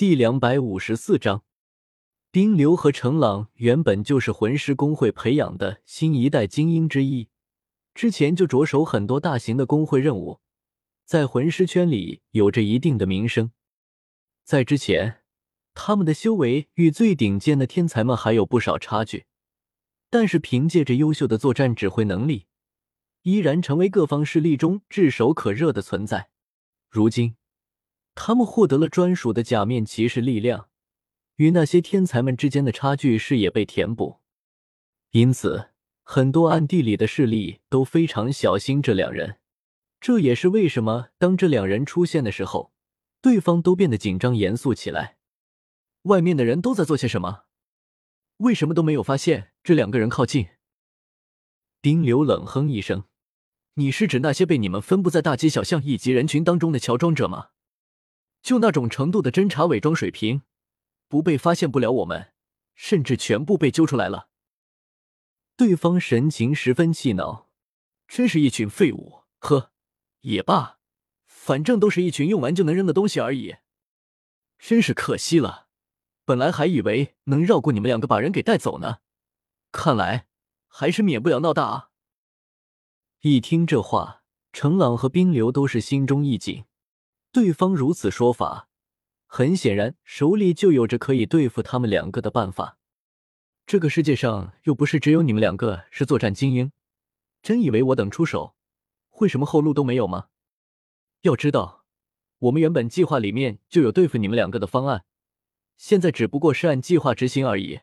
第两百五十四章，冰流和程朗原本就是魂师工会培养的新一代精英之一，之前就着手很多大型的工会任务，在魂师圈里有着一定的名声。在之前，他们的修为与最顶尖的天才们还有不少差距，但是凭借着优秀的作战指挥能力，依然成为各方势力中炙手可热的存在。如今。他们获得了专属的假面骑士力量，与那些天才们之间的差距是也被填补，因此很多暗地里的势力都非常小心这两人。这也是为什么当这两人出现的时候，对方都变得紧张严肃起来。外面的人都在做些什么？为什么都没有发现这两个人靠近？丁流冷哼一声：“你是指那些被你们分布在大街小巷以及人群当中的乔装者吗？”就那种程度的侦查伪装水平，不被发现不了我们，甚至全部被揪出来了。对方神情十分气恼，真是一群废物。呵，也罢，反正都是一群用完就能扔的东西而已。真是可惜了，本来还以为能绕过你们两个把人给带走呢，看来还是免不了闹大啊。一听这话，程朗和冰流都是心中一紧。对方如此说法，很显然手里就有着可以对付他们两个的办法。这个世界上又不是只有你们两个是作战精英，真以为我等出手会什么后路都没有吗？要知道，我们原本计划里面就有对付你们两个的方案，现在只不过是按计划执行而已。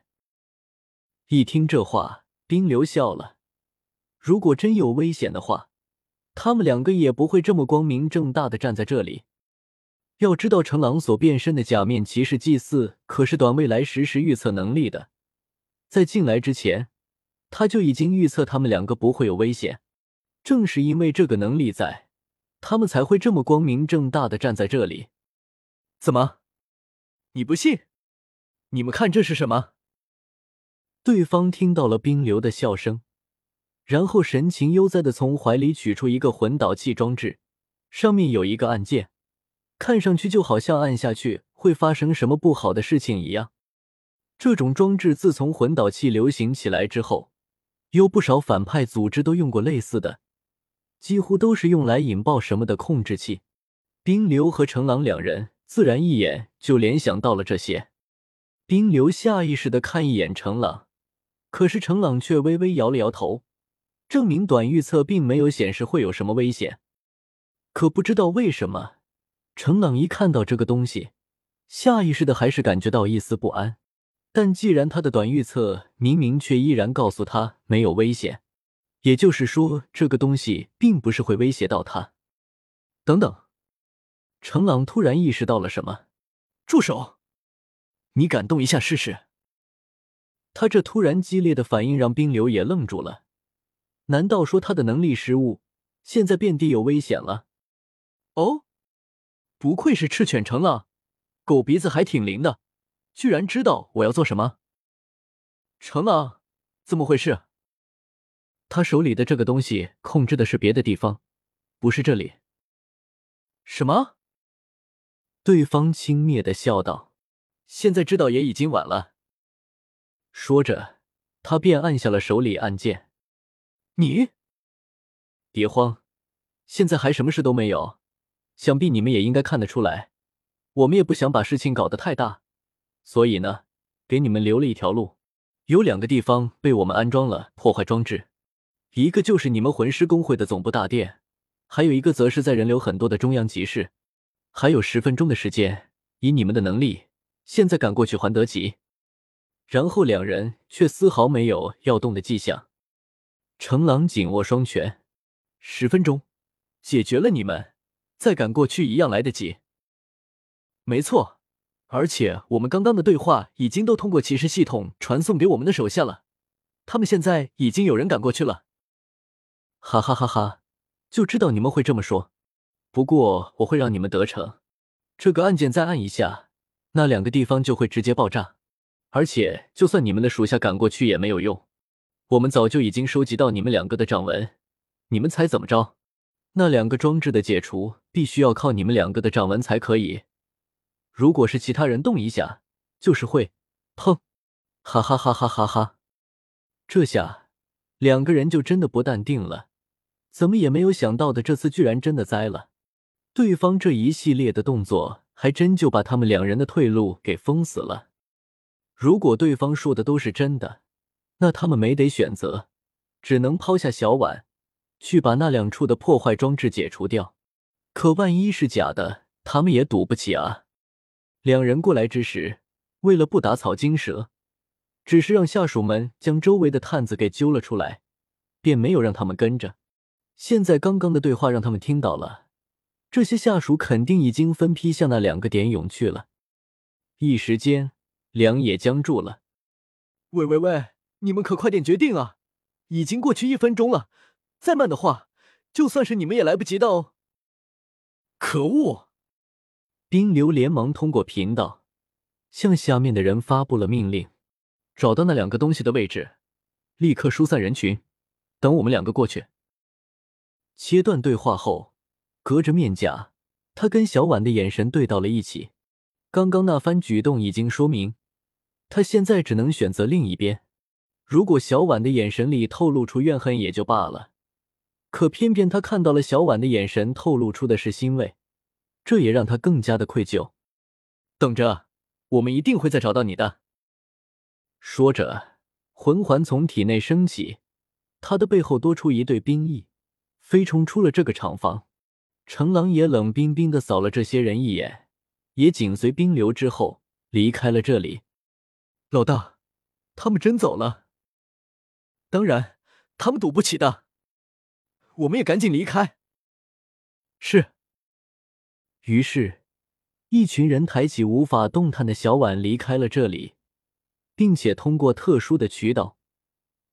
一听这话，冰流笑了。如果真有危险的话，他们两个也不会这么光明正大的站在这里。要知道，成狼所变身的假面骑士祭祀可是短未来实时预测能力的，在进来之前，他就已经预测他们两个不会有危险。正是因为这个能力在，他们才会这么光明正大的站在这里。怎么，你不信？你们看这是什么？对方听到了冰流的笑声，然后神情悠哉的从怀里取出一个魂导器装置，上面有一个按键。看上去就好像按下去会发生什么不好的事情一样。这种装置自从魂导器流行起来之后，有不少反派组织都用过类似的，几乎都是用来引爆什么的控制器。冰流和程朗两人自然一眼就联想到了这些。冰流下意识的看一眼程朗，可是程朗却微微摇了摇头，证明短预测并没有显示会有什么危险。可不知道为什么。程朗一看到这个东西，下意识的还是感觉到一丝不安。但既然他的短预测明明却依然告诉他没有危险，也就是说这个东西并不是会威胁到他。等等，程朗突然意识到了什么，住手！你敢动一下试试？他这突然激烈的反应让冰流也愣住了。难道说他的能力失误，现在遍地有危险了？哦。不愧是赤犬成了，狗鼻子还挺灵的，居然知道我要做什么。成了，怎么回事？他手里的这个东西控制的是别的地方，不是这里。什么？对方轻蔑的笑道：“现在知道也已经晚了。”说着，他便按下了手里按键。你别慌，现在还什么事都没有。想必你们也应该看得出来，我们也不想把事情搞得太大，所以呢，给你们留了一条路。有两个地方被我们安装了破坏装置，一个就是你们魂师工会的总部大殿，还有一个则是在人流很多的中央集市。还有十分钟的时间，以你们的能力，现在赶过去还得及。然后两人却丝毫没有要动的迹象。程狼紧握双拳，十分钟，解决了你们。再赶过去一样来得及。没错，而且我们刚刚的对话已经都通过骑士系统传送给我们的手下了，他们现在已经有人赶过去了。哈哈哈哈！就知道你们会这么说，不过我会让你们得逞。这个按键再按一下，那两个地方就会直接爆炸，而且就算你们的属下赶过去也没有用。我们早就已经收集到你们两个的掌纹，你们猜怎么着？那两个装置的解除必须要靠你们两个的掌纹才可以。如果是其他人动一下，就是会砰，哈哈哈哈哈哈！这下两个人就真的不淡定了，怎么也没有想到的，这次居然真的栽了。对方这一系列的动作，还真就把他们两人的退路给封死了。如果对方说的都是真的，那他们没得选择，只能抛下小婉，去把那两处的破坏装置解除掉。可万一是假的，他们也赌不起啊！两人过来之时，为了不打草惊蛇，只是让下属们将周围的探子给揪了出来，便没有让他们跟着。现在刚刚的对话让他们听到了。这些下属肯定已经分批向那两个点涌去了，一时间梁也僵住了。喂喂喂，你们可快点决定啊！已经过去一分钟了，再慢的话，就算是你们也来不及的哦。可恶！冰流连忙通过频道向下面的人发布了命令：找到那两个东西的位置，立刻疏散人群，等我们两个过去。切断对话后。隔着面甲，他跟小婉的眼神对到了一起。刚刚那番举动已经说明，他现在只能选择另一边。如果小婉的眼神里透露出怨恨也就罢了，可偏偏他看到了小婉的眼神透露出的是欣慰，这也让他更加的愧疚。等着，我们一定会再找到你的。说着，魂环从体内升起，他的背后多出一对兵翼，飞冲出了这个厂房。程狼也冷冰冰的扫了这些人一眼，也紧随冰流之后离开了这里。老大，他们真走了？当然，他们赌不起的。我们也赶紧离开。是。于是，一群人抬起无法动弹的小婉离开了这里，并且通过特殊的渠道，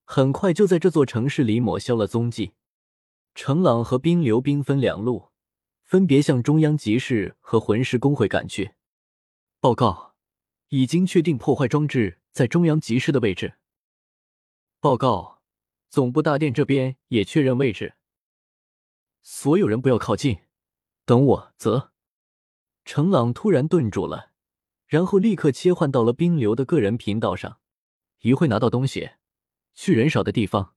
很快就在这座城市里抹消了踪迹。程朗和冰流兵分两路。分别向中央集市和魂师工会赶去，报告，已经确定破坏装置在中央集市的位置。报告，总部大殿这边也确认位置。所有人不要靠近，等我。则，程朗突然顿住了，然后立刻切换到了冰流的个人频道上。一会拿到东西，去人少的地方。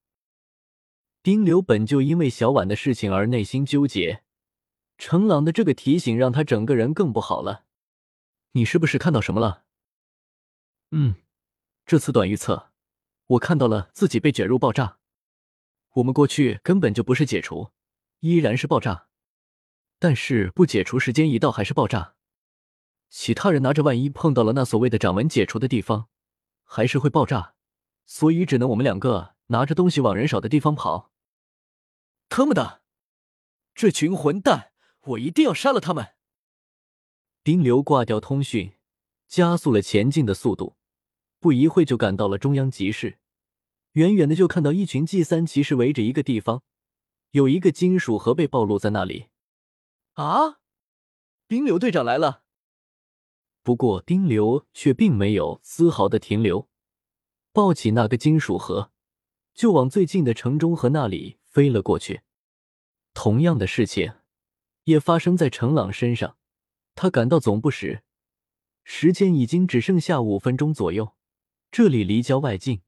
冰流本就因为小婉的事情而内心纠结。程朗的这个提醒让他整个人更不好了。你是不是看到什么了？嗯，这次短预测，我看到了自己被卷入爆炸。我们过去根本就不是解除，依然是爆炸。但是不解除，时间一到还是爆炸。其他人拿着，万一碰到了那所谓的掌纹解除的地方，还是会爆炸。所以只能我们两个拿着东西往人少的地方跑。他妈的，这群混蛋！我一定要杀了他们！丁流挂掉通讯，加速了前进的速度，不一会就赶到了中央集市。远远的就看到一群 G 三骑士围着一个地方，有一个金属盒被暴露在那里。啊！冰流队长来了。不过丁流却并没有丝毫的停留，抱起那个金属盒，就往最近的城中河那里飞了过去。同样的事情。也发生在程朗身上。他赶到总部时，时间已经只剩下五分钟左右。这里离郊外近，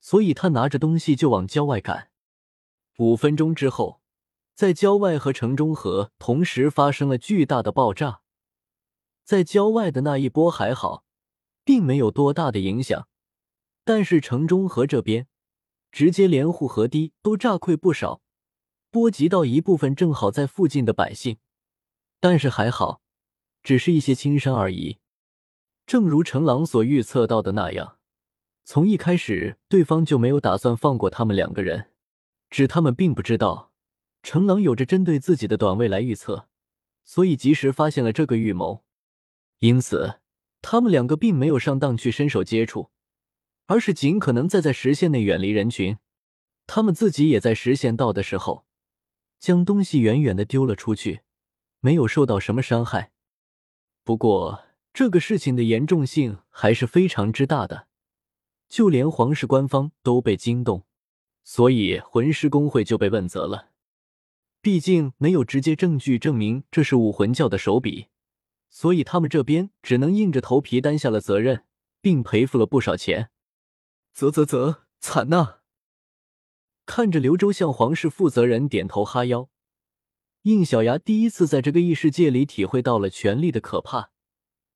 所以他拿着东西就往郊外赶。五分钟之后，在郊外和城中河同时发生了巨大的爆炸。在郊外的那一波还好，并没有多大的影响，但是城中河这边，直接连护河堤都炸溃不少。波及到一部分正好在附近的百姓，但是还好，只是一些轻伤而已。正如程朗所预测到的那样，从一开始对方就没有打算放过他们两个人，只他们并不知道程朗有着针对自己的短未来预测，所以及时发现了这个预谋。因此，他们两个并没有上当去伸手接触，而是尽可能在在时限内远离人群。他们自己也在时限到的时候。将东西远远的丢了出去，没有受到什么伤害。不过，这个事情的严重性还是非常之大的，就连皇室官方都被惊动，所以魂师工会就被问责了。毕竟没有直接证据证明这是武魂教的手笔，所以他们这边只能硬着头皮担下了责任，并赔付了不少钱。啧啧啧，惨呐！看着刘周向皇室负责人点头哈腰，应小牙第一次在这个异世界里体会到了权力的可怕。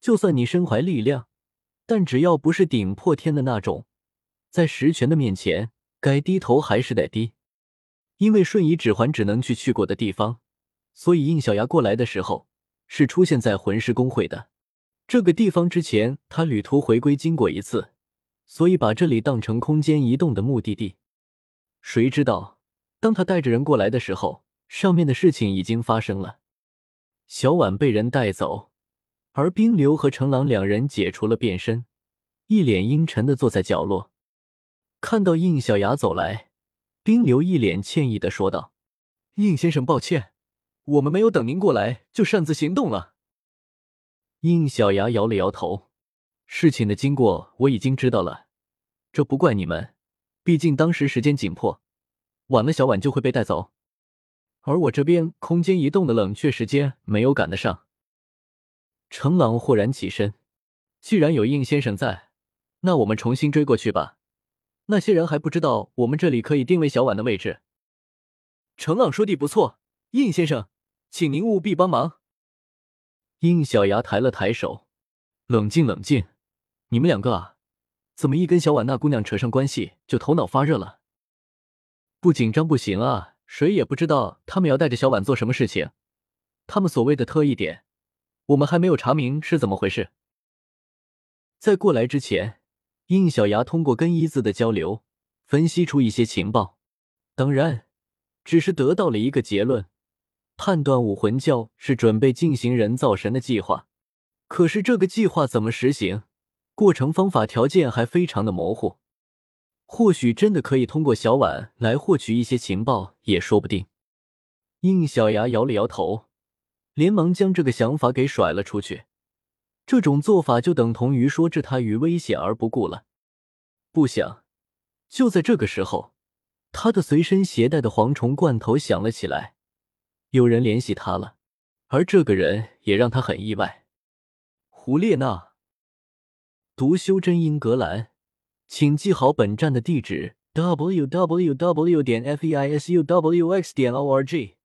就算你身怀力量，但只要不是顶破天的那种，在实权的面前，该低头还是得低。因为瞬移指环只能去去过的地方，所以应小牙过来的时候是出现在魂师公会的这个地方之前。他旅途回归经过一次，所以把这里当成空间移动的目的地。谁知道，当他带着人过来的时候，上面的事情已经发生了。小婉被人带走。而冰流和程朗两人解除了变身，一脸阴沉的坐在角落。看到应小牙走来，冰流一脸歉意的说道：“应先生，抱歉，我们没有等您过来就擅自行动了。”应小牙摇了摇头：“事情的经过我已经知道了，这不怪你们，毕竟当时时间紧迫，晚了小婉就会被带走，而我这边空间移动的冷却时间没有赶得上。”程朗豁然起身，既然有应先生在，那我们重新追过去吧。那些人还不知道我们这里可以定位小婉的位置。程朗说的不错，应先生，请您务必帮忙。应小牙抬了抬手，冷静冷静，你们两个啊，怎么一跟小婉那姑娘扯上关系就头脑发热了？不紧张不行啊，谁也不知道他们要带着小婉做什么事情。他们所谓的特异点。我们还没有查明是怎么回事。在过来之前，应小牙通过跟一字的交流，分析出一些情报，当然，只是得到了一个结论，判断武魂教是准备进行人造神的计划。可是这个计划怎么实行，过程、方法、条件还非常的模糊。或许真的可以通过小婉来获取一些情报，也说不定。应小牙摇了摇头。连忙将这个想法给甩了出去，这种做法就等同于说置他于危险而不顾了。不想，就在这个时候，他的随身携带的蝗虫罐头响了起来，有人联系他了，而这个人也让他很意外。胡列娜，读修真英格兰，请记好本站的地址：w w w. 点 f e i s u w x. 点 o r g。